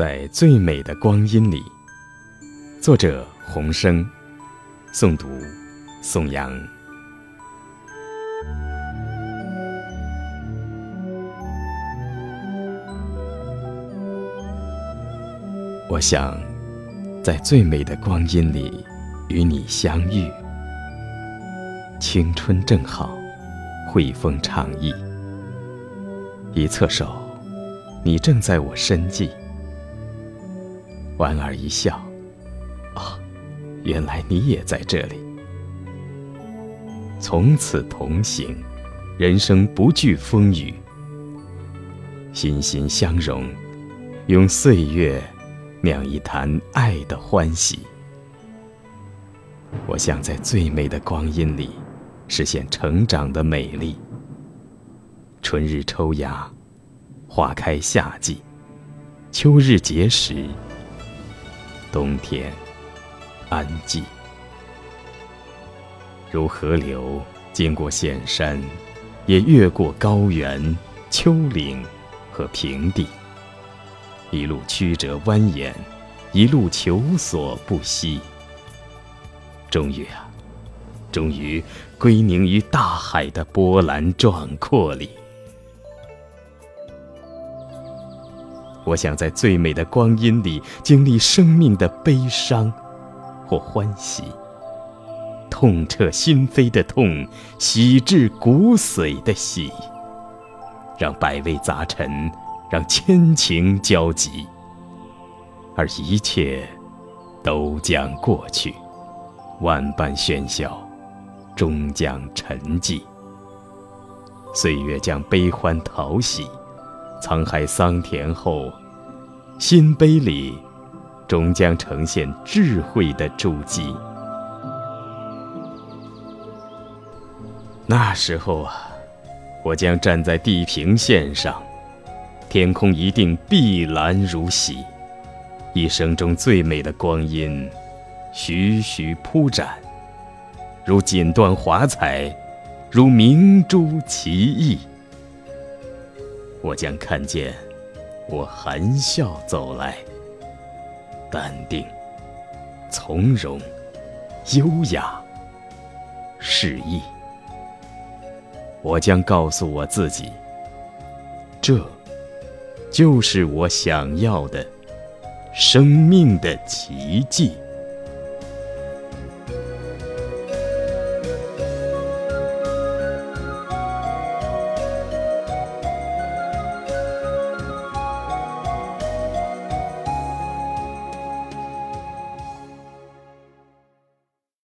在最美的光阴里，作者洪生，诵读宋阳。我想，在最美的光阴里与你相遇，青春正好，惠风长意。一侧手，你正在我身际。莞尔一笑，啊，原来你也在这里。从此同行，人生不惧风雨，心心相融，用岁月酿一坛爱的欢喜。我想在最美的光阴里，实现成长的美丽。春日抽芽，花开夏季，秋日结实。冬天，安寂。如河流经过险山，也越过高原、丘陵和平地，一路曲折蜿蜒，一路求索不息。终于啊，终于归宁于大海的波澜壮阔里。我想在最美的光阴里经历生命的悲伤或欢喜，痛彻心扉的痛，喜至骨髓的喜，让百味杂陈，让千情交集，而一切都将过去，万般喧嚣终将沉寂，岁月将悲欢淘洗。沧海桑田后，心碑里终将呈现智慧的珠玑。那时候啊，我将站在地平线上，天空一定碧蓝如洗，一生中最美的光阴，徐徐铺展，如锦缎华彩，如明珠奇异。我将看见，我含笑走来，淡定、从容、优雅、示意。我将告诉我自己，这，就是我想要的生命的奇迹。